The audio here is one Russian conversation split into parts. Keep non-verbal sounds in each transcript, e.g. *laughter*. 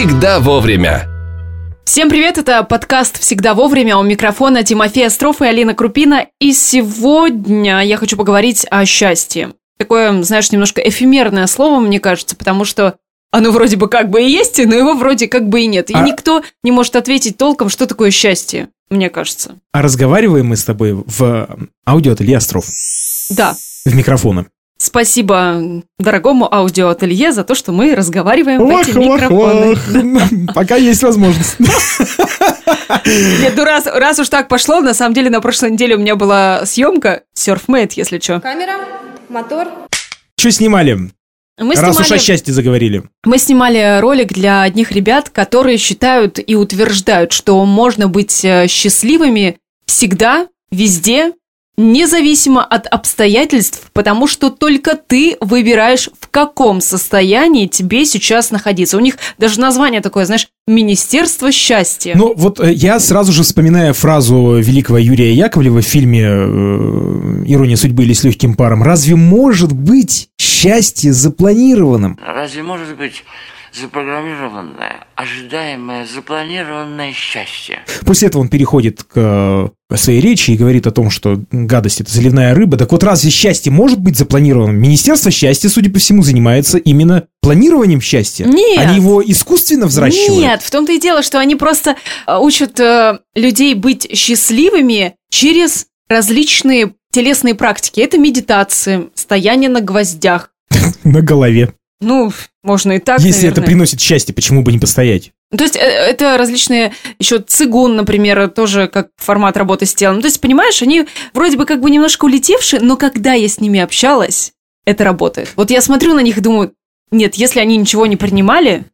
всегда вовремя. Всем привет, это подкаст «Всегда вовремя». У микрофона Тимофей Остров и Алина Крупина. И сегодня я хочу поговорить о счастье. Такое, знаешь, немножко эфемерное слово, мне кажется, потому что оно вроде бы как бы и есть, но его вроде как бы и нет. И А- никто не может ответить толком, что такое счастье, мне кажется. А разговариваем мы с тобой в аудиоателье Остров. Да, В микрофоны. Спасибо дорогому аудиоателье за то, что мы разговариваем в эти микрофоны. *laughs* Пока есть возможность. *laughs* Нет, ну раз, раз уж так пошло, на самом деле на прошлой неделе у меня была съемка Surfmate, если что. Камера, мотор. Что снимали? Мы Раз уж о счастье заговорили. мы снимали ролик для одних ребят, которые считают и утверждают, что можно быть э, счастливыми всегда, везде, независимо от обстоятельств, потому что только ты выбираешь, в каком состоянии тебе сейчас находиться. У них даже название такое, знаешь, Министерство счастья. Ну, вот э, я сразу же вспоминаю фразу великого Юрия Яковлева в фильме э, «Ирония судьбы» или «С легким паром». Разве может быть счастье запланированным? Разве может быть запрограммированное, ожидаемое, запланированное счастье? После этого он переходит к э, своей речи и говорит о том, что гадость – это заливная рыба. Так вот, разве счастье может быть запланированным? Министерство счастья, судя по всему, занимается именно планированием счастья. Нет. Они его искусственно взращивают. Нет, в том-то и дело, что они просто э, учат э, людей быть счастливыми через различные телесные практики. Это медитации, стояние на гвоздях. *laughs* На голове. Ну, можно и так, Если это наверное. приносит счастье, почему бы не постоять? Ну, То есть э, это различные еще цигун, например, тоже как формат работы с телом. Ну, То есть, понимаешь, они вроде бы как бы немножко улетевшие, но когда я с ними общалась, это работает. Вот я смотрю на них и думаю, нет, если они ничего не принимали,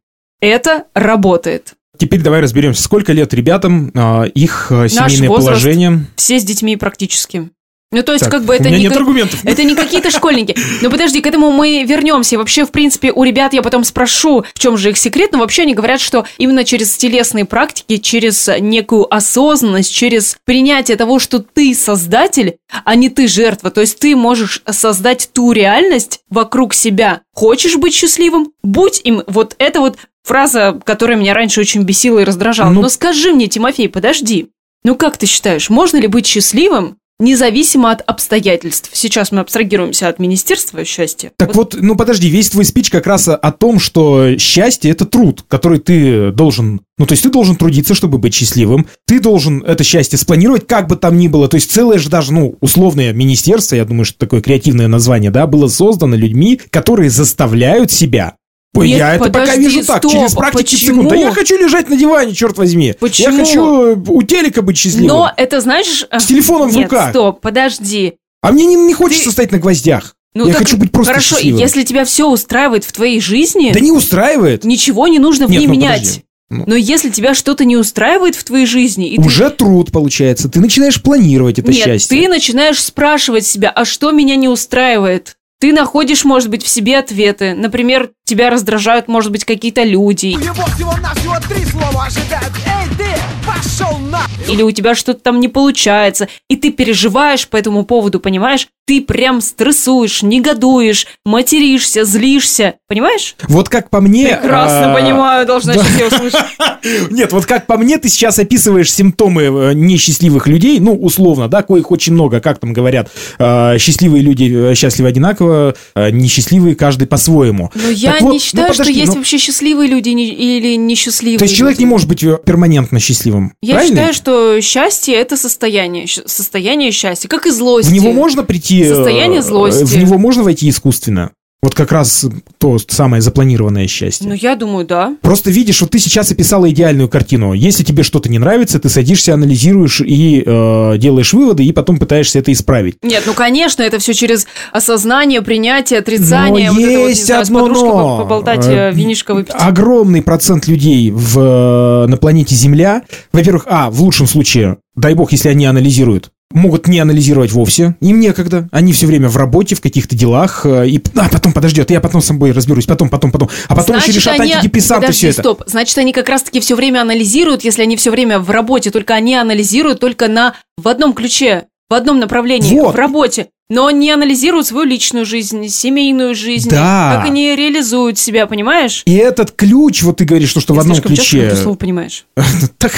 это работает. Теперь давай разберемся, сколько лет ребятам, а, их а, семейное возраст. положение. Все с детьми практически. Ну, то есть, Так, как бы это не... нет аргументов. Это не какие-то школьники. Но подожди, к этому мы вернемся. Вообще, в принципе, у ребят я потом спрошу, в чем же их секрет. Но вообще они говорят, что именно через телесные практики, через некую осознанность, через принятие того, что ты создатель, а не ты жертва. То есть ты можешь создать ту реальность вокруг себя. Хочешь быть счастливым? Будь им. Вот это вот фраза, которая меня раньше очень бесила и раздражала. Ну- Но скажи мне, Тимофей, подожди. Ну как ты считаешь, можно ли быть счастливым независимо от обстоятельств? Сейчас мы абстрагируемся от Министерства счастья. Так вот, ну подожди, весь твой спич как раз о том, что счастье – это труд, который ты должен... Ну, то есть ты должен трудиться, чтобы быть счастливым. Ты должен это счастье спланировать, как бы там ни было. То есть целое же даже, ну, условное министерство, я думаю, что такое креативное название, да, было создано людьми, которые заставляют себя Нет, я это пока подожди, вижу так, стоп, через практики почему? секунд. Да я хочу лежать на диване, черт возьми. Почему? Я хочу у телека быть счастливым. Но это, знаешь... э, С телефоном в Нет, руках. стоп, подожди. А мне не, не хочется стоять на гвоздях. Ну, я так хочу быть просто Хорошо, счастливым. если тебя все устраивает в твоей жизни, Да не устраивает. ничего не нужно в Нет, ней ну, менять. подожди. Ну. Но если тебя что-то не устраивает в твоей жизни, и ты- Уже труд получается. Ты начинаешь планировать это Нет, счастье. ты начинаешь спрашивать себя, а что меня не устраивает? Ты находишь, может быть, в себе ответы. Например, тебя раздражают, может быть, какие-то люди. Его всего-навсего три слова ожидают. Эй, ты, пошел на... Или у тебя что-то там не получается. И ты переживаешь по этому поводу, понимаешь? Ты прям стрессуешь, негодуешь, материшься, злишься. Понимаешь? Вот как по мне... Прекрасно а, понимаю, должна да. сейчас я услышать. *laughs* Нет, вот как по мне, ты сейчас описываешь симптомы э, несчастливых людей, ну, условно, да, коих очень много, как там говорят, э, счастливые люди э, счастливы одинаково, э, несчастливые каждый по-своему. Но я Так вот, не считаю, ну, что подожди, есть ну, вообще счастливые люди или несчастливые То есть человек не может быть э, перманентно счастливым, Я правильно? считаю, что счастье это состояние, состояние счастья, как и злости. В него можно прийти... э, Состояние злости. В него можно войти искусственно? Вот как раз то самое запланированное счастье. Ну, я думаю, да. Просто видишь, вот ты сейчас описала идеальную картину. Если тебе что-то не нравится, ты садишься, анализируешь и э, делаешь выводы, и потом пытаешься это исправить. Нет, ну, конечно, это все через осознание, принятие, отрицание. Но вот это вот, не есть знаю, одно но. поболтать, Э, э, винишко выпить. Огромный процент людей в, э, на планете Земля, во-первых, а, в лучшем случае, дай бог, если они анализируют, могут не анализировать вовсе, им некогда, они все время в работе, в каких-то делах, э, и а, потом, подожди, это я потом с собой разберусь, потом, потом, потом, а потом еще решат они- антидепрессанты Подожди, все это. стоп. Значит, они как раз-таки все время анализируют, если они все время в работе, только они анализируют только на в одном ключе, в одном направлении, Вот. в работе. но не анализируют свою личную жизнь, семейную жизнь, Да. как они реализуют себя, понимаешь? И этот ключ, вот ты говоришь, что, что в Ты одном слишком часто ключе... это слово понимаешь. *laughs* Так,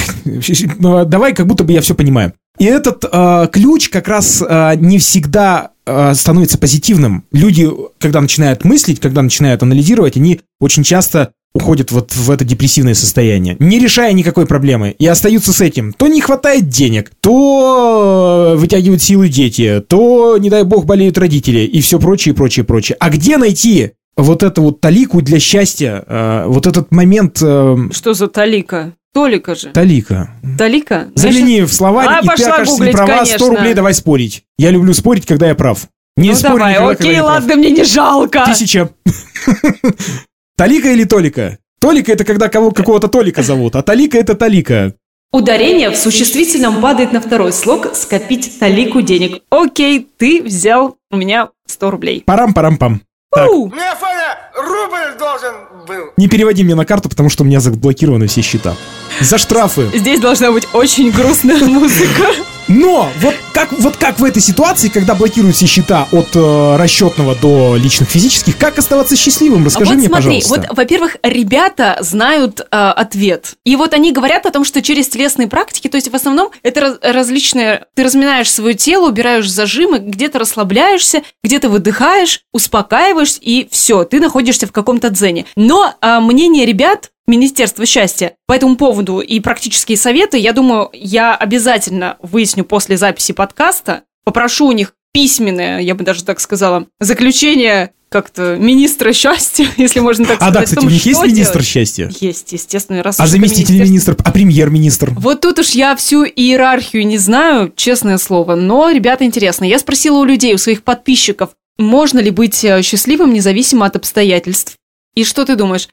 ну, давай, как будто бы я все понимаю. И этот э, ключ как раз э, не всегда э, становится позитивным. Люди, когда начинают мыслить, когда начинают анализировать, они очень часто уходят вот в это депрессивное состояние, не решая никакой проблемы, и остаются с этим. То не хватает денег, то вытягивают силы дети, то, не дай бог, болеют родители, и все прочее, прочее, прочее. А где найти вот эту вот талику для счастья, вот этот момент э, Что за талика? Толика же. талика? Талика? Загляни в словарь, А, и ты окажешься не гуглить, права, 100 конечно. рублей давай спорить. Я люблю спорить, когда я прав. Не Ну спорь давай, никогда, когда окей, прав. ладно, мне не жалко. Тысяча. *laughs* Талика или Толика? Толика это когда кого, какого-то Толика зовут, а Талика это Талика. Ударение в существительном падает на второй слог «скопить талику денег». Окей, ты взял у меня 100 рублей. Парам-парам-пам. Так. У, Мне, Фаня, рубль должен был. Не переводи мне на карту, потому что у меня заблокированы все счета. За штрафы. Здесь должна быть очень грустная *laughs* музыка. Но вот как, вот как в этой ситуации, когда блокируют все счета от э, расчетного до личных физических, как оставаться счастливым? Расскажи вот мне, смотри, пожалуйста. вот, во-первых, ребята знают э, ответ. И вот они говорят о том, что через телесные практики, то есть в основном это раз- различные... Ты разминаешь свое тело, убираешь зажимы, где-то расслабляешься, где-то выдыхаешь, успокаиваешься, и все, ты находишься в каком-то дзене. Но а, мнение ребят Министерства счастья по этому поводу и практические советы, я думаю, я обязательно выясню после записи подкаста, попрошу у них письменное, я бы даже так сказала, заключение как-то министра счастья, *laughs* если можно так а сказать. да, о кстати, том, у них есть министр делать. счастья? Есть, естественно. Раз А заместитель министерство- министр, а премьер-министр? Вот тут уж я всю иерархию не знаю, честное слово, но, ребята, интересно. Я спросила у людей, у своих подписчиков, можно ли быть э, счастливым независимо от обстоятельств. И что ты думаешь?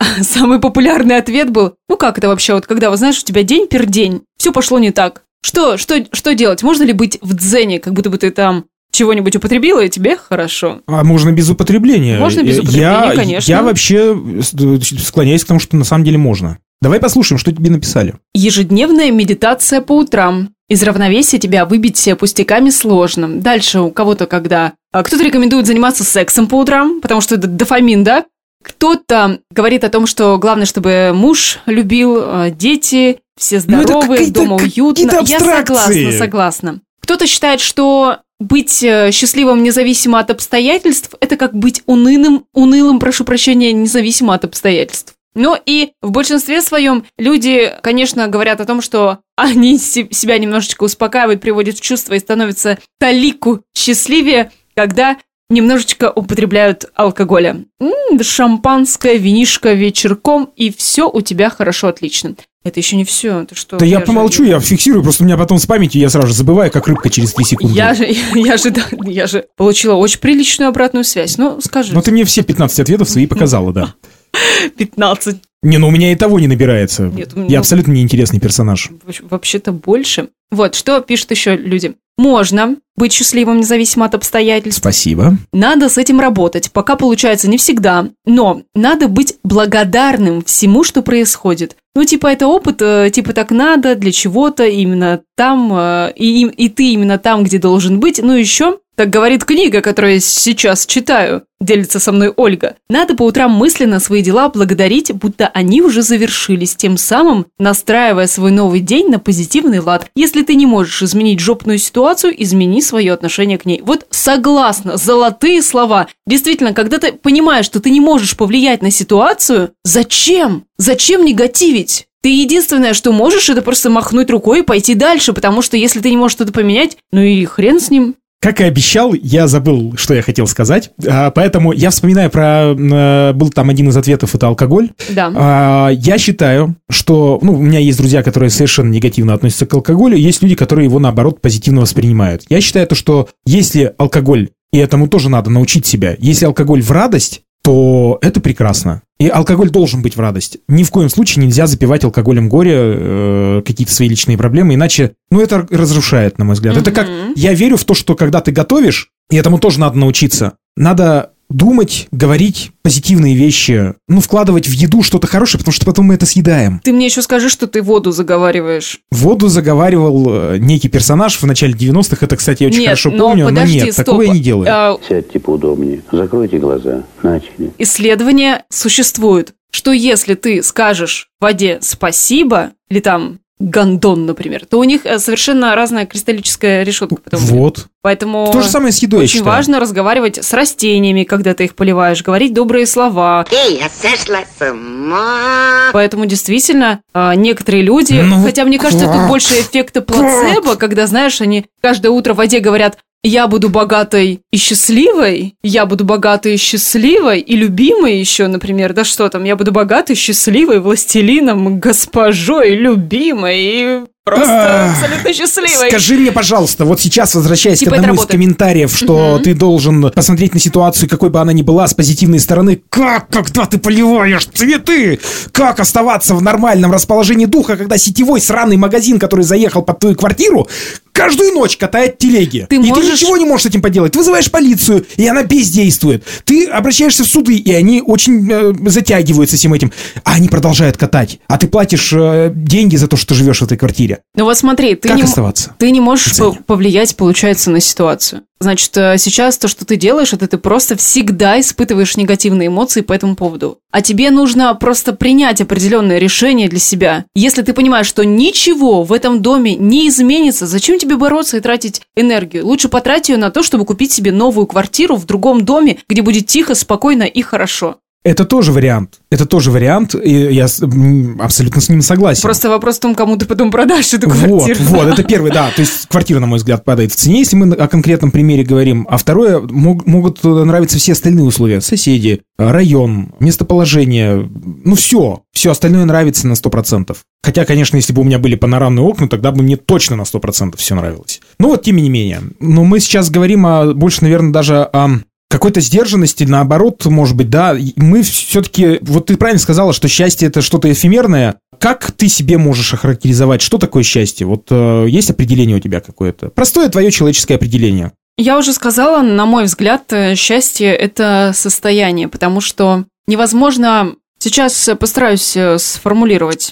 *laughs* Самый популярный ответ был, ну как это вообще, вот когда, вот знаешь, у тебя день пер день, все пошло не так. Что, что, что делать? Можно ли быть в дзене, как будто бы ты там чего-нибудь употребила, и тебе хорошо? А можно без употребления. Можно без употребления, я, конечно. Я вообще э, склоняюсь к тому, что на самом деле можно. Давай послушаем, что тебе написали. Ежедневная медитация по утрам. Из равновесия тебя выбить пустяками сложно. Дальше у кого-то когда... а, Кто-то рекомендует заниматься сексом по утрам, потому что это дофамин, да? Кто-то говорит о том, что главное, чтобы муж любил, а, дети, все Ну, здоровые, какие-то- дома уютно. Я согласна, согласна. Кто-то считает, что быть э, счастливым независимо от обстоятельств – это как быть унылым, унылым, прошу прощения, независимо от обстоятельств. Но и в большинстве своем люди, конечно, говорят о том, что они се- себя немножечко успокаивают, приводят в чувство и становятся талику счастливее, когда немножечко употребляют алкоголя. М, шампанское, винишко вечерком, и все у тебя хорошо, отлично. Это еще не все. Ты что? Да я же- помолчу, я фиксирую, просто у меня потом с памятью я сразу же забываю, как рыбка через 3 секунды. Я же, *laughs* я же, да, я же получила очень приличную обратную связь. Ну, скажи. Но ты мне все 15 ответов свои показала, да. *laughs* 15. Не, ну у меня и того не набирается. Нет, у меня- Я абсолютно неинтересный персонаж. Вообще- Вообще-то больше. Вот, что пишут еще люди. Можно быть счастливым независимо от обстоятельств. Спасибо. Надо с этим работать. Пока получается не всегда. Но надо быть благодарным всему, что происходит. Ну, типа, это опыт, э, типа, так надо, для чего-то, именно там, э, и, и ты именно там, где должен быть. Ну, еще, так говорит книга, которую я сейчас читаю, делится со мной Ольга. Надо по утрам мысленно свои дела благодарить, будто они уже завершились, тем самым настраивая свой новый день на позитивный лад. Если ты не можешь изменить жопную ситуацию, измени свое отношение к ней. Вот согласна, золотые слова. Действительно, когда ты понимаешь, что ты не можешь повлиять на ситуацию, зачем? Зачем негативить? Ты единственное, что можешь, это просто махнуть рукой и пойти дальше, потому что если ты не можешь что-то поменять, ну и хрен с ним. Как и обещал, я забыл, что я хотел сказать. А, Поэтому я вспоминаю про... э, Был там один из ответов, это алкоголь. Да. А, Я считаю, что... Ну, у меня есть друзья, которые совершенно негативно относятся к алкоголю. Есть люди, которые его, наоборот, позитивно воспринимают. Я считаю, то, что если алкоголь, и этому тоже надо научить себя, если алкоголь в радость, то это прекрасно. И алкоголь должен быть в радость. Ни в коем случае нельзя запивать алкоголем горе, э, какие-то свои личные проблемы, иначе, ну, это разрушает, на мой взгляд. Это как, я верю в то, что когда ты готовишь, и этому тоже надо научиться, надо думать, говорить позитивные вещи, ну, вкладывать в еду что-то хорошее, потому что потом мы это съедаем. Ты мне еще скажи, что ты воду заговариваешь. Воду заговаривал э, некий персонаж в начале 90-х, это, кстати, я очень Нет, хорошо но помню, подожди, но нет, стоп. такого я не делаю. А, Сядьте поудобнее, закройте глаза. Начали. исследования существуют, что если ты скажешь воде спасибо, или там гондон, например, то у них э, совершенно разная кристаллическая решетка. потом. Вот. Поэтому То же самое с едой, очень важно разговаривать с растениями, когда ты их поливаешь, говорить добрые слова. Эй, я сошла с ума. Поэтому действительно а, некоторые люди, Ну, хотя мне кажется, как? тут больше эффекта плацебо, когда, знаешь, они каждое утро в воде говорят, я буду богатой и счастливой, я буду богатой и счастливой, и любимой еще, например, да что там, я буду богатой, счастливой, властелином, госпожой, любимой, и просто Ах, абсолютно счастливой. Скажи мне, пожалуйста, вот сейчас возвращаясь Типа к одному из комментариев, что ты должен посмотреть на ситуацию, какой бы она ни была, с позитивной стороны. Как, когда ты поливаешь цветы? Как оставаться в нормальном расположении духа, когда сетевой сраный магазин, который заехал под твою квартиру, каждую ночь катает телеги? Ты и ты можешь- ничего не можешь с этим поделать. Ты вызываешь полицию, и она бездействует. Ты обращаешься в суды, и они очень э, затягиваются всем этим. А они продолжают катать. А ты платишь э, деньги за то, что ты живешь в этой квартире. Ну вот смотри, ты Как не, оставаться? ты не можешь Цене. повлиять, получается, на ситуацию. Значит, э, сейчас то, что ты делаешь, это ты просто всегда испытываешь негативные эмоции по этому поводу. А тебе нужно просто принять определенное решение для себя. Если ты понимаешь, что ничего в этом доме не изменится, зачем тебе бороться и тратить энергию? Лучше потрать ее на то, чтобы купить себе новую квартиру в другом доме, где будет тихо, спокойно и хорошо. Это тоже вариант. Это тоже вариант, и я абсолютно с ним согласен. Просто вопрос в том, кому ты потом продашь эту Вот, квартиру. вот, это первый, да. То есть квартира, на мой взгляд, падает в цене, если мы о конкретном примере говорим. А второе, мог- могут нравиться все остальные условия. Соседи, район, местоположение, ну все. Все остальное нравится на 100%. Хотя, конечно, если бы у меня были панорамные окна, тогда бы мне точно на 100% все нравилось. Ну вот, тем не менее. Но мы сейчас говорим о, больше, наверное, даже о какой-то сдержанности, наоборот, может быть, да, мы все-таки, вот ты правильно сказала, что счастье это что-то эфемерное. Как ты себе можешь охарактеризовать, что такое счастье? Вот э, есть определение у тебя какое-то? Простое твое человеческое определение. Я уже сказала, на мой взгляд, э, счастье – это состояние, потому что невозможно... Сейчас постараюсь э, сформулировать.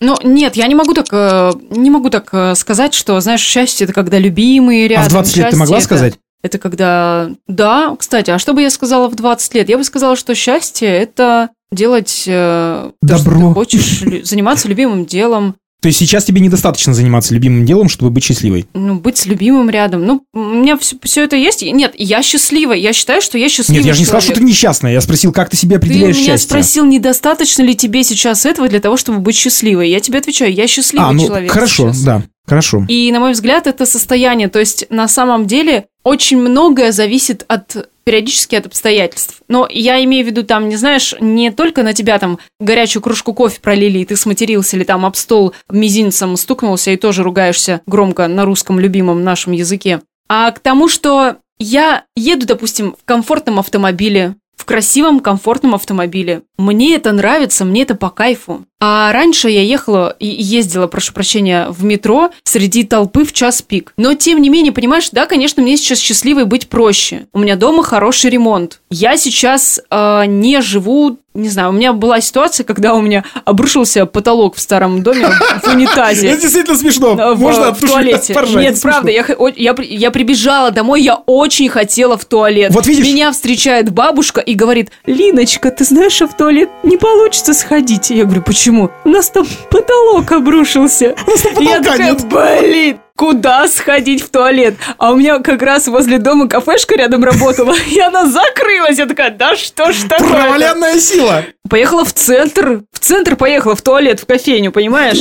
Ну, нет, я не могу так, э, не могу так сказать, что, знаешь, счастье – это когда любимые рядом. а в 20 лет ты могла это- сказать? Это когда... Да, кстати, а что бы я сказала в 20 лет? Я бы сказала, что счастье – это делать э, то, что Добро. ты хочешь, заниматься любимым делом, То есть сейчас тебе недостаточно заниматься любимым делом, чтобы быть счастливой? ну, быть с любимым рядом. Ну, у меня все, это есть. Нет, я счастлива. Я считаю, что я счастливый Нет, я же не сказал, что человек. ты несчастная. Я спросил, как ты себе Ты определяешь меня счастье? спросил, недостаточно ли тебе сейчас этого для того, чтобы быть счастливой. Я тебе отвечаю, я счастливый а, ну, человек хорошо, сейчас. да, хорошо. И, на мой взгляд, это состояние. То есть, на самом деле, очень многое зависит от периодически от обстоятельств. Но я имею в виду там, не знаешь, не только на тебя там горячую кружку кофе пролили, и ты сматерился, или там об стол мизинцем стукнулся и тоже ругаешься громко на русском любимом нашем языке. А к тому, что я еду, допустим, в комфортном автомобиле, в красивом, комфортном автомобиле. Мне это нравится, мне это по кайфу. А раньше я ехала и ездила, прошу прощения, в метро среди толпы в час пик. Но тем не менее, понимаешь, да, конечно, мне сейчас счастливой быть проще. У меня дома хороший ремонт. Я сейчас э, не живу не знаю, у меня была ситуация, когда у меня обрушился потолок в старом доме в *laughs* унитазе. Это действительно смешно. В, Можно в туалете. поржать, Нет, смешно. правда, я, я, я прибежала домой, я очень хотела в туалет. Вот видишь? Меня встречает бабушка и говорит, Линочка, ты знаешь, а в туалет не получится сходить. Я говорю, почему? У нас там потолок обрушился. я потолка такая, нет. блин, куда сходить в туалет? А у меня как раз возле дома кафешка рядом работала, *laughs* и она закрылась. Я такая, да что ж такое? Проваленная сила. Поехала в центр. В центр поехала, в туалет, в кофейню, понимаешь?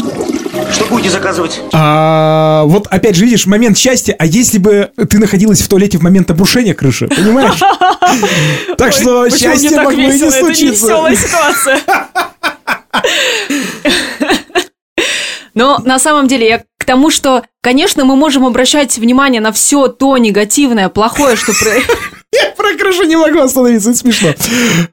Что будете заказывать? А, вот опять же, видишь, момент счастья. А если бы ты находилась в туалете в момент обрушения крыши, понимаешь? *laughs* Так что почему счастье могло и не весело? Это не случиться. веселая ситуация. *laughs* Но на самом деле я к тому, что, конечно, мы можем обращать внимание на все то негативное, плохое, что про... *laughs* Я про крышу не могу остановиться, это смешно.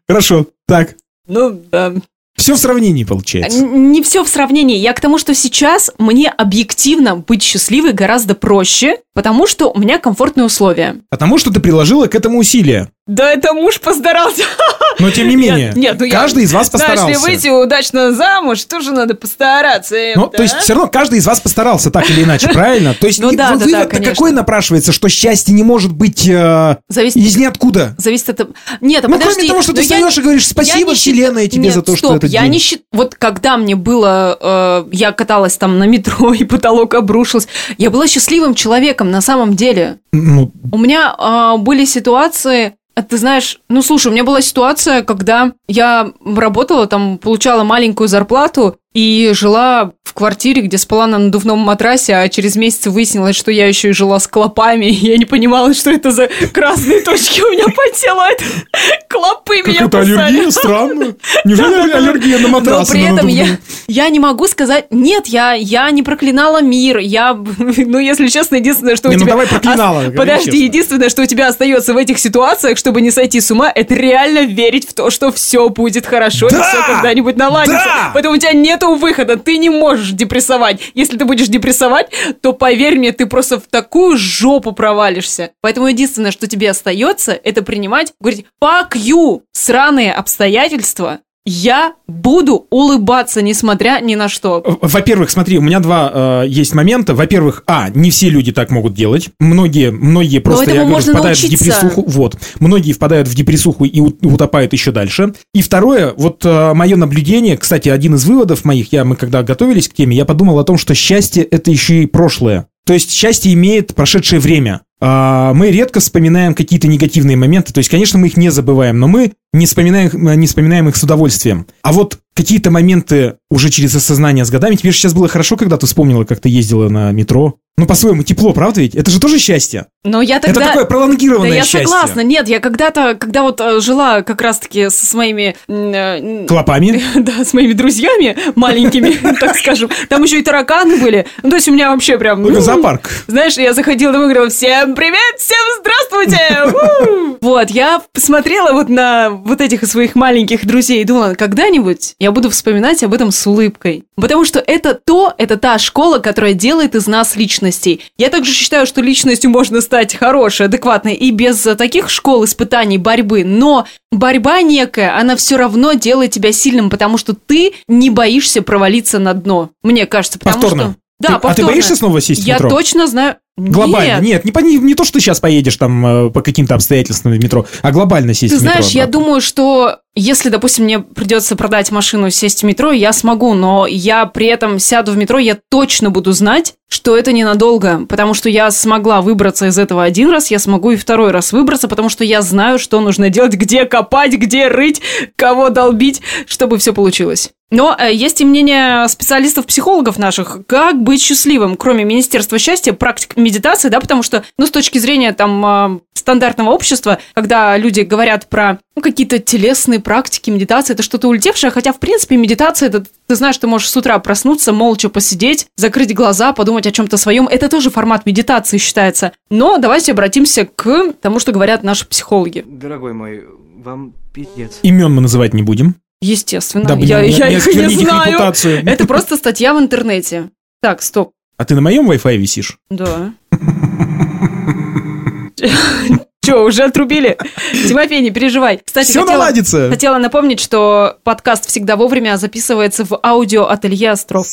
Хорошо, так. Ну, да. Все в сравнении получается. Не все в сравнении. Я к тому, что сейчас мне объективно быть счастливой гораздо проще, потому что у меня комфортные условия. Потому что ты приложила к этому усилия. Да это муж постарался. *laughs* Но тем не менее, Нет, нет, ну я- каждый из вас Знаешь, постарался. ли выйти удачно замуж, тоже надо постараться. Ну, да? то есть, все равно каждый из вас постарался так или иначе, *laughs* правильно? То есть, Ну да, да, да, вывод-то конечно. какой напрашивается, что счастье не может быть э, Зависит- из ниоткуда? Зависит от... Нет, а Ну, подожди. кроме того, что ты я встаешь не- и говоришь, я «Спасибо, не счит- тебе Нет, за то, что стоп, этот я день». не счит... Вот когда мне было... э, я каталась там на метро, *laughs* и потолок обрушился. Я была счастливым человеком на самом деле. Ну, У меня а, были ситуации, а ты знаешь, ну слушай, у меня была ситуация, когда я работала, там получала маленькую зарплату и жила в квартире, где спала на надувном матрасе, а через месяц выяснилось, что я еще и жила с клопами, *laughs* я не понимала, что это за красные точки у меня по телу. Это клопы меня какая-то кусали. аллергия, странно. Неужели аллергия на Но матрасы? при на этом я, я не могу сказать, нет, я, я не проклинала мир, я, *laughs* ну, если честно, единственное, что Не, у ну тебя... давай проклинала, Подожди, честно. единственное, что у тебя остается в этих ситуациях, чтобы не сойти с ума, это реально верить в то, что все будет хорошо, и все когда-нибудь наладится. Да! Поэтому у тебя нету выхода, ты не можешь депрессовать. Если ты будешь депрессовать, то, поверь мне, ты просто в такую жопу провалишься. Поэтому единственное, что тебе остается, это принимать, говорить, you, сраные обстоятельства, я буду улыбаться, несмотря ни на что. Во-первых, смотри, у меня два э, есть момента. Во-первых, а, не все люди так могут делать. Многие, многие просто, я говорю, впадают научиться. в депрессуху. Вот. Многие впадают в депрессуху и утопают еще дальше. И второе, вот мое наблюдение, кстати, один из выводов моих, я, мы когда готовились к теме, я подумал о том, что счастье – это еще и прошлое. То есть счастье имеет прошедшее время. А, Мы редко вспоминаем какие-то негативные моменты. То есть, конечно, мы их не забываем, но мы не вспоминаем, не вспоминаем их с удовольствием. А вот какие-то моменты уже через осознание с годами. Тебе же сейчас было хорошо, когда ты вспомнила, как ты ездила на метро. Ну, по-своему, тепло, правда ведь? Это же тоже счастье. Но я тогда... Это такое пролонгированное Да я счастье. согласна. Нет, я когда-то, когда вот э, жила как раз-таки с, с моими... м, э, Клопами. *laughs* Да, с моими друзьями маленькими, *laughs* так скажем. Там еще и тараканы были. Ну, то есть у меня вообще прям... М, зоопарк. Знаешь, я заходила домой и говорила, всем привет, всем здравствуйте! *laughs* Вот, я смотрела вот на вот этих своих маленьких друзей и думала, когда-нибудь я буду вспоминать об этом с улыбкой. Потому что это то, это та школа, которая делает из нас личностей. Я также считаю, что личностью можно стать хорошей, адекватной и без э, таких школ испытаний, борьбы. Но борьба некая, она все равно делает тебя сильным, потому что ты не боишься провалиться на дно. Мне кажется, потому Повторно. что... Да, Ты- а ты повторно. боишься снова сесть в Я метро? точно знаю... Глобально. Нет. Нет, не, по- не, то, что ты сейчас поедешь там э, по каким-то обстоятельствам в метро, а глобально сесть Ты в метро. знаешь, я обратно. думаю, что если, допустим, мне придется продать машину, сесть в метро, я смогу, но я при этом сяду в метро, я точно буду знать, что это ненадолго, потому что я смогла выбраться из этого один раз, я смогу и второй раз выбраться, потому что я знаю, что нужно делать, где копать, где рыть, кого долбить, чтобы все получилось. Но э, есть и мнение специалистов-психологов наших, как быть счастливым, кроме Министерства счастья, практик медитации, да, потому что, ну, с точки зрения там э, стандартного общества, когда люди говорят про ну, какие-то телесные практики, медитации, это что-то улетевшее, хотя, в принципе, медитация, это, ты знаешь, ты можешь с утра проснуться, молча посидеть, закрыть глаза, подумать о чем-то своем, это тоже формат медитации считается. Но давайте обратимся к тому, что говорят наши психологи. Дорогой мой, вам пиздец. Имен мы называть не будем. Естественно, Дабы я, не- я не их не знаю. репутацию. Это просто статья в интернете. Так, стоп. А ты на моем Wi-Fi висишь? Да. *laughs* Че, уже отрубили? Тимофей, не переживай. Кстати, Все хотела, наладится. хотела напомнить, что подкаст «Всегда вовремя» записывается в аудио-ателье «Остров».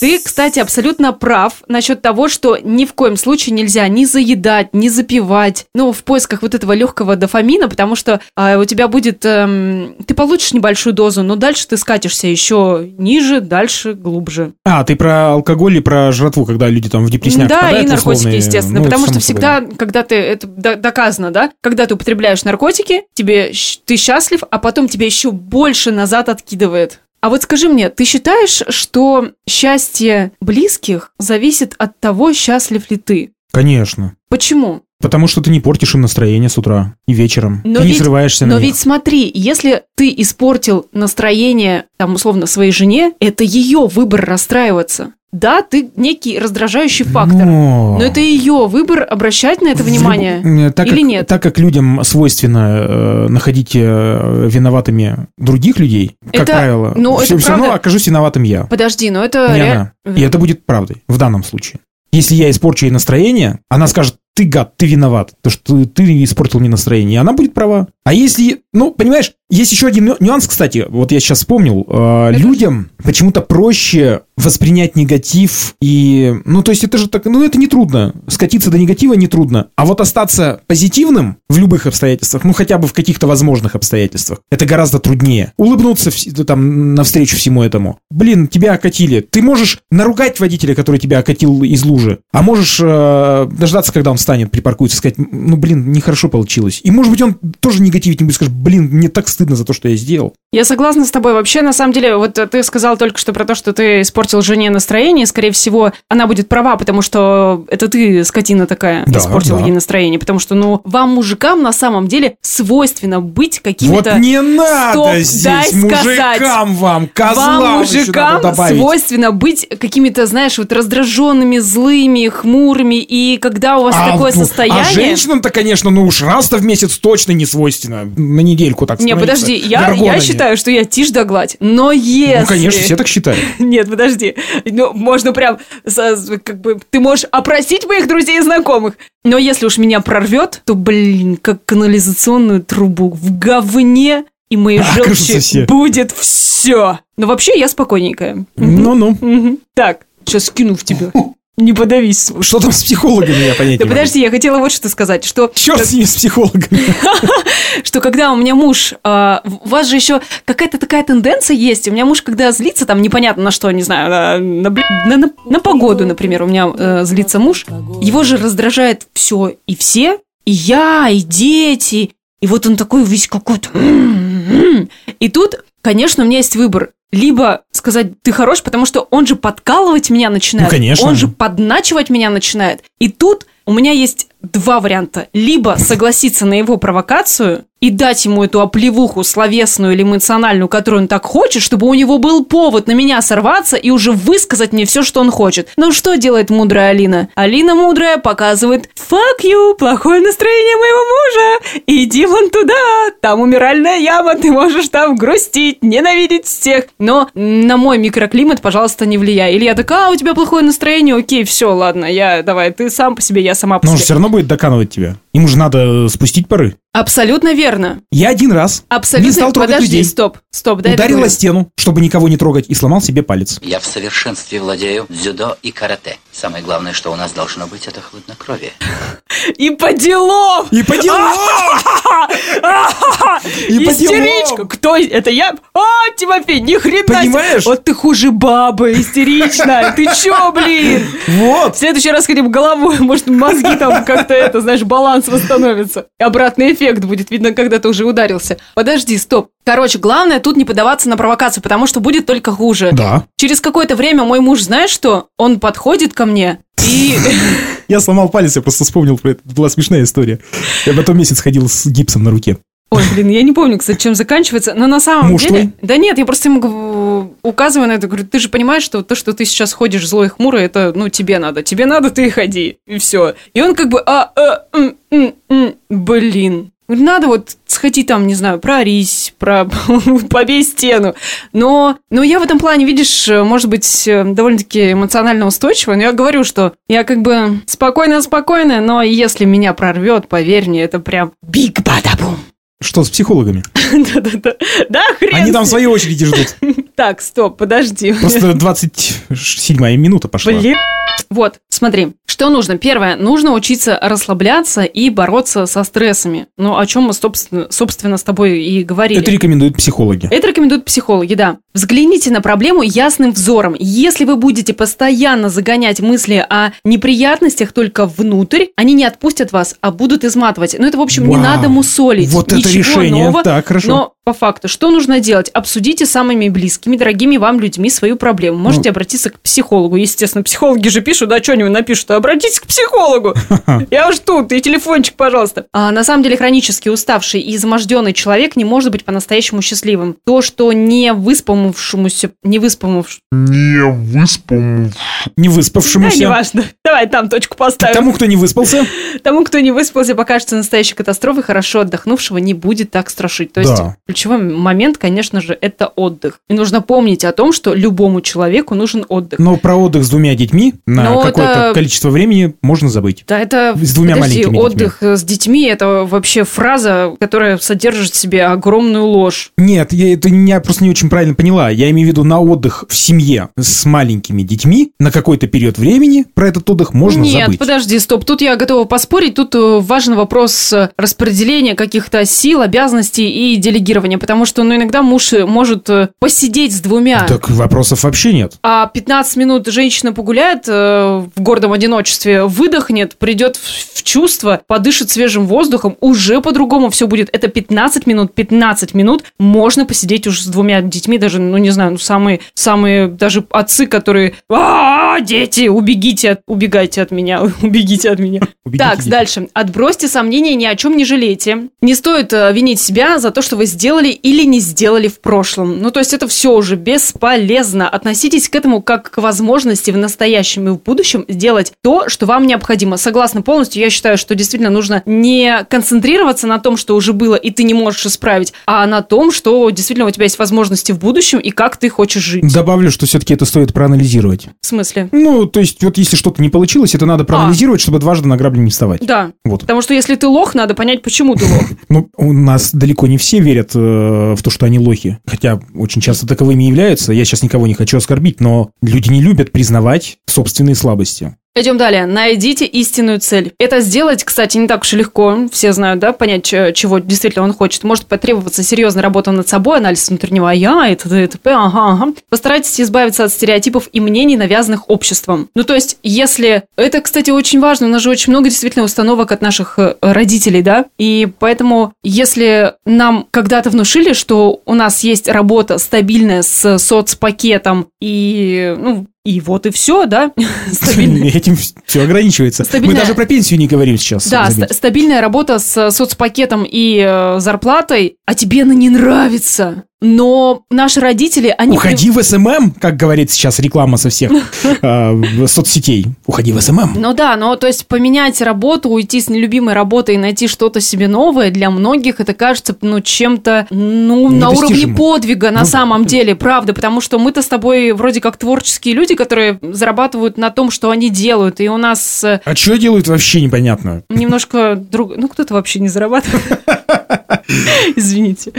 Ты, кстати, абсолютно прав насчет того, что ни в коем случае нельзя ни заедать, ни запивать, ну, в поисках вот этого легкого дофамина, потому что а, у тебя будет... эм, ты получишь небольшую дозу, но дальше ты скатишься еще ниже, дальше, глубже. А, ты про алкоголь и про жратву, когда люди там в депрессняк Да, и наркотики, условные- естественно. ну, потому что всегда, собой. когда ты, это до- доказано, да, когда ты употребляешь наркотики, тебе ты счастлив, а потом тебя еще больше назад откидывает. А вот скажи мне, ты считаешь, что счастье близких зависит от того, счастлив ли ты? Конечно. Почему? Потому что ты не портишь им настроение с утра и вечером. Но ты не ведь- срываешься на Но них. ведь смотри, если ты испортил настроение, там, условно, своей жене, это ее выбор расстраиваться. Да, ты некий раздражающий фактор. Но... Но это ее выбор обращать на это В внимание. люб- э, так или как, нет? Так как людям свойственно э, находить э, виноватыми других людей, как Это- правило, ну, все, это равно правда. окажусь виноватым я. Подожди, но это... не ре- она. И это будет правдой в данном случае. Если я испорчу ей настроение, она скажет, ты гад, ты виноват, то, что ты испортил мне настроение, она будет права. А если, ну, понимаешь, есть еще один ню- нюанс, кстати, вот я сейчас вспомнил, э, людям почему-то проще воспринять негатив и, ну, то есть это же так, ну, это не трудно, скатиться до негатива не трудно, а вот остаться позитивным в любых обстоятельствах, ну, хотя бы в каких-то возможных обстоятельствах, это гораздо труднее. Улыбнуться вс- там навстречу всему этому. Блин, тебя окатили. Ты можешь наругать водителя, который тебя окатил из лужи, а можешь э, дождаться, когда он встанет, припаркуется, сказать, ну, блин, нехорошо получилось. И, может быть, он тоже негативить не будет, скажет, блин, мне так стыдно за то, что я сделал. Я согласна с тобой. Вообще, на самом деле, вот ты сказал только что про то, что ты испортил жене настроение. Скорее всего, она будет права, потому что это ты, скотина такая, Да, испортил да. ей настроение. Потому что, ну, вам, мужикам, на самом деле свойственно быть какими-то... Вот не надо Стоп, здесь мужикам вам, козлам Вам, мужикам, свойственно быть какими-то, знаешь, вот раздраженными, злыми, хмурыми, и когда у вас А, такое ну, состояние... А женщинам-то, конечно, ну уж раз-то в месяц точно не свойственно. На недельку так Не, подожди, я, я считаю, что я тишь да гладь. Но если... Ну, конечно, все так считают. *laughs* Нет, подожди. Ну, можно прям, как бы, ты можешь опросить моих друзей и знакомых. Но если уж меня прорвет, то, блин, как канализационную трубу в говне и моей *laughs* Окажутся желчи будет все. Но вообще я спокойненькая. Ну-ну. Так, сейчас кину в тебя. *laughs* Не подавись. Что там с психологами, я понять Да не могу. подожди, я хотела вот что сказать, что... Черт с ними, с психологами. *laughs* что когда у меня муж, а, у вас же еще какая-то такая тенденция есть. У меня муж, когда злится, там непонятно на что, не знаю, на погоду, например, у меня э, злится муж, его же раздражает все и все, и я, и дети, и вот он такой весь какой-то. м-м-м. И тут, конечно, у меня есть выбор. Либо сказать, ты хорош, потому что он же подкалывать меня начинает. Ну, конечно. Он же подначивать меня начинает. И тут у меня есть два варианта. Либо согласиться на его провокацию и дать ему эту оплевуху словесную или эмоциональную, которую он так хочет, чтобы у него был повод на меня сорваться и уже высказать мне все, что он хочет. Но что делает мудрая Алина? Алина мудрая показывает «Fuck you, плохое настроение моего мужа, иди вон туда, там умиральная яма, ты можешь там грустить, ненавидеть всех». Но на мой микроклимат, пожалуйста, не влияй. Или я такая, а, у тебя плохое настроение, окей, все, ладно, я, давай, ты сам по себе, я сама по Но себе. все равно будет доканывать тебя. Ему же надо э, спустить пары. Абсолютно верно. Я один раз Абсолютно. не стал трогать Подожди, людей. стоп, стоп, дай Ударил о стену, чтобы никого не трогать, и сломал себе палец. Я в совершенстве владею дзюдо и карате. Самое главное, что у нас должно быть, это хладнокровие. И по делам! И по делам! *laughs* И по Истеричка! Кто? Это я? А, Тимофей, ни хрена! Понимаешь? Вот ты хуже бабы, истеричная! Ты чё, блин? Вот! В следующий раз хотим головой, может, мозги там как-то это, знаешь, баланс восстановится. И обратный эффект будет видно, когда ты уже ударился. Подожди, стоп. Короче, главное тут не поддаваться на провокацию, потому что будет только хуже. Да. Через какое-то время мой муж, знаешь что? Он подходит ко мне и... *laughs* Я сломал палец, я просто вспомнил про это. Была смешная история. Я потом месяц ходил с гипсом на руке. Ой, блин, я не помню, кстати, чем заканчивается, но на самом Муж деле... твой? Да нет, я просто ему указываю на это, говорю, ты же понимаешь, что то, что ты сейчас ходишь злой и хмурый, это, ну, тебе надо. Тебе надо, ты и ходи, и все. И он как бы, а, а, м, м, м, блин. Надо вот сходи там, не знаю, прорись, про... *laughs* побей стену. Но, но я в этом плане, видишь, может быть, э, довольно-таки эмоционально устойчивая, но я говорю, что я как бы спокойная-спокойная, но если меня прорвет, поверь мне, это прям биг бадабум. Что с психологами? *laughs* Да-да-да. Да, хрен. Они там в с своей очереди ждут. *laughs* Так, стоп, подожди. Просто 27-я минута пошла. Блин. Вот, смотри, что нужно? Первое, нужно учиться расслабляться и бороться со стрессами. Ну, о чем мы, собственно, собственно, с тобой и говорили. Это рекомендуют психологи. Это рекомендуют психологи, да. Взгляните на проблему ясным взором. Если вы будете постоянно загонять мысли о неприятностях только внутрь, они не отпустят вас, а будут изматывать. Ну, это, в общем, не Вау. надо мусолить. Вот это Ничего решение. нового. Так, хорошо. Но по факту, что нужно делать? Обсудите с самыми близкими, дорогими вам людьми свою проблему. Можете Ну. обратиться к психологу. Естественно, психологи же пишут, да, что-нибудь напишут. Обратитесь к психологу. *laughs* Я уж тут, и телефончик, пожалуйста. А на самом деле хронически уставший и изможденный человек не может быть по-настоящему счастливым. То, что не выспанному невыспавшемуся, невыспавшемуся. Не выспавшемуся. Да, неважно. Давай там точку поставим. Тому, кто не выспался. Тому, кто не выспался, покажется настоящей катастрофой, хорошо отдохнувшего не будет так страшить. То есть Да. ключевой момент, конечно же, это отдых. И нужно помнить о том, что любому человеку нужен отдых. Но про отдых с двумя детьми на Но какое-то это- количество времени можно забыть. Да, это С двумя подожди, маленькими детьми. отдых с детьми это вообще фраза, которая содержит в себе огромную ложь. Нет, я это меня просто не очень правильно поняла. Я имею в виду на отдых в семье с маленькими детьми на какой-то период времени про этот отдых можно Нет, забыть. подожди, стоп. Тут я готова поспорить. Тут э, важен вопрос э, распределения каких-то сил, обязанностей и делегирования. Потому что, ну, иногда муж э, может посидеть с двумя. Так вопросов вообще нет. А 15 минут женщина погуляет э, в гордом одиночестве, выдохнет, придет в, в чувство, подышит свежим воздухом, уже по-другому все будет. Это 15 минут, 15 минут можно посидеть уже с двумя детьми, даже, ну не знаю, ну самые, самые даже отцы, которые, а дети, убегите, от- убегайте от меня, *laughs* убегите от меня. Убегите, так, дети. дальше. Отбросьте сомнения, ни о чем не жалейте. Не стоит э, винить себя за то, что вы сделали или не сделали в прошлом. Ну, то есть это все уже бесполезно. Относитесь к этому как к возможности в настоящем и в будущем сделать то, что вам необходимо. Согласна полностью. Я считаю, что действительно нужно не концентрироваться на том, что уже было и ты не можешь исправить, а на том, что действительно у тебя есть возможности в будущем и как ты хочешь жить. Добавлю, что все-таки это стоит проанализировать. В смысле? Ну, то есть, вот если что-то не получилось, это надо проанализировать, чтобы дважды на грабли не вставать. Да. Вот. Потому что если ты лох, надо понять, почему ты лох. *laughs* Ну, у нас далеко не все верят э, в то, что они лохи. Хотя очень часто таковыми являются. Я сейчас никого не хочу оскорбить, но люди не любят признавать собственные слабости. Идем далее. Найдите истинную цель. Это сделать, кстати, не так уж и легко. Все знают, да, понять, ч- чего действительно он хочет. Может потребоваться серьезная работа над собой, анализ внутреннего я, и т.д. и т.п. Ага, ага. Постарайтесь избавиться от стереотипов и мнений, навязанных обществом. Ну, то есть, если... Это, кстати, очень важно. У нас же очень много действительно установок от наших э, родителей, да? И поэтому, если нам когда-то внушили, что у нас есть работа стабильная с соцпакетом и, ну, и вот и все, да? *laughs* *laughs* Стабильная. Этим все ограничивается. Стабильная- Мы даже про пенсию не говорим сейчас. Да, ста- стабильная работа с соцпакетом и э, зарплатой, а тебе она не нравится. Но наши родители, они... Уходи в SMM, как говорит сейчас реклама со всех *laughs* э, соцсетей. Уходи в SMM. Ну да, но то есть поменять работу, уйти с нелюбимой работы и найти что-то себе новое, для многих это кажется, ну, чем-то, ну, на уровне подвига на Ну, самом деле, правда, потому что мы-то с тобой вроде как творческие люди, которые зарабатывают на том, что они делают, и у нас э, А что делают вообще непонятно. немножко друг... Ну, кто-то вообще не зарабатывает. *laughs* Извините.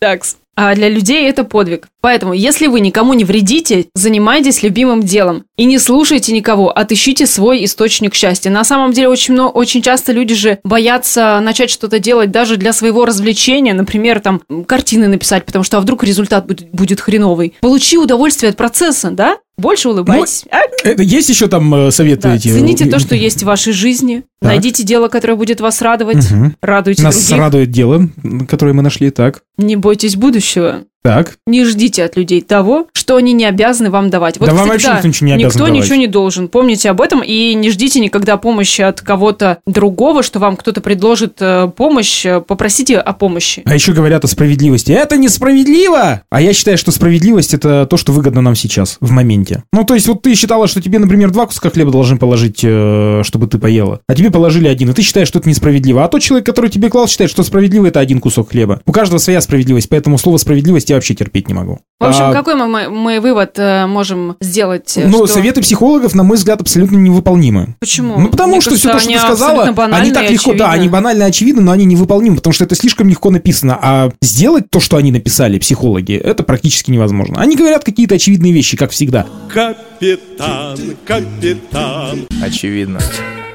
Так, а для людей это подвиг. Поэтому, если вы никому не вредите, занимайтесь любимым делом. И не слушайте никого, отыщите свой источник счастья. На самом деле, очень, много, очень часто люди же боятся начать что-то делать даже для своего развлечения. Например, там, картины написать, потому что а вдруг результат будет, будет хреновый. Получи удовольствие от процесса, да? Больше улыбайтесь. А? Это есть еще там э, советы Да, эти? Цените то, что есть в вашей жизни. Так. Найдите дело, которое будет вас радовать. Мгм. Радуйте Нас других. радует дело, которое мы нашли. Так, Не бойтесь будущего. так. Не ждите от людей того, что они не обязаны вам давать. Да вам вообще никто ничего не обязан никто давать. ничего не должен. Помните об этом и не ждите никогда помощи от кого-то другого, что вам кто-то предложит э, помощь. э, Попросите о помощи. А еще говорят о справедливости. Это несправедливо! А я считаю, что справедливость это то, что выгодно нам сейчас, в моменте. Ну, то есть, вот ты считала, что тебе, например, два куска хлеба должны положить, э, чтобы ты поела. А тебе положили один, и ты считаешь, что это несправедливо. А тот человек, который тебе клал, считает, что справедливо это один кусок хлеба. У каждого своя справедливость, поэтому слово справедливость я вообще терпеть не могу. В общем, А, какой мы, мы, вывод э, можем сделать? э, Ну, что- советы психологов, на мой взгляд, абсолютно невыполнимы. Почему? Ну, потому Мне что кажется, все то, что они ты сказала, они так легко, да, очевидны. они банально очевидны, но они невыполнимы, потому что это слишком легко написано. А сделать то, что они написали, психологи, это практически невозможно. Они говорят какие-то очевидные вещи, как всегда. Капитан, капитан. Очевидно.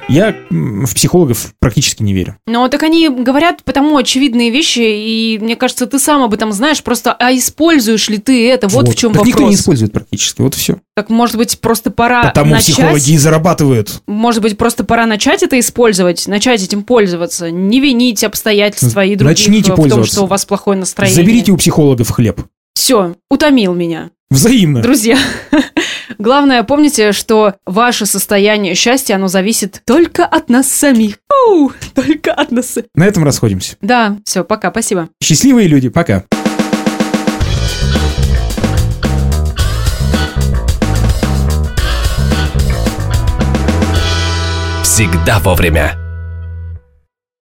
Я в психологов практически не верю. Ну, так они говорят потому очевидные вещи, и мне кажется, ты сам об этом знаешь, просто а используешь ли ты это? Вот, в чем так вопрос. никто не использует практически, вот и все. Так, может быть, просто пора Потому начать... психологи и зарабатывают. Может быть, просто пора начать это использовать, начать этим пользоваться, не винить обстоятельства и других Начните в том, что у вас плохое настроение. Заберите у психологов хлеб. Все, утомил меня. Взаимно. Друзья, *laughs* главное, помните, что ваше состояние счастья, оно зависит только от нас самих. Оу, только от нас. На этом расходимся. Да, все, пока, спасибо. Счастливые люди, пока. Всегда вовремя.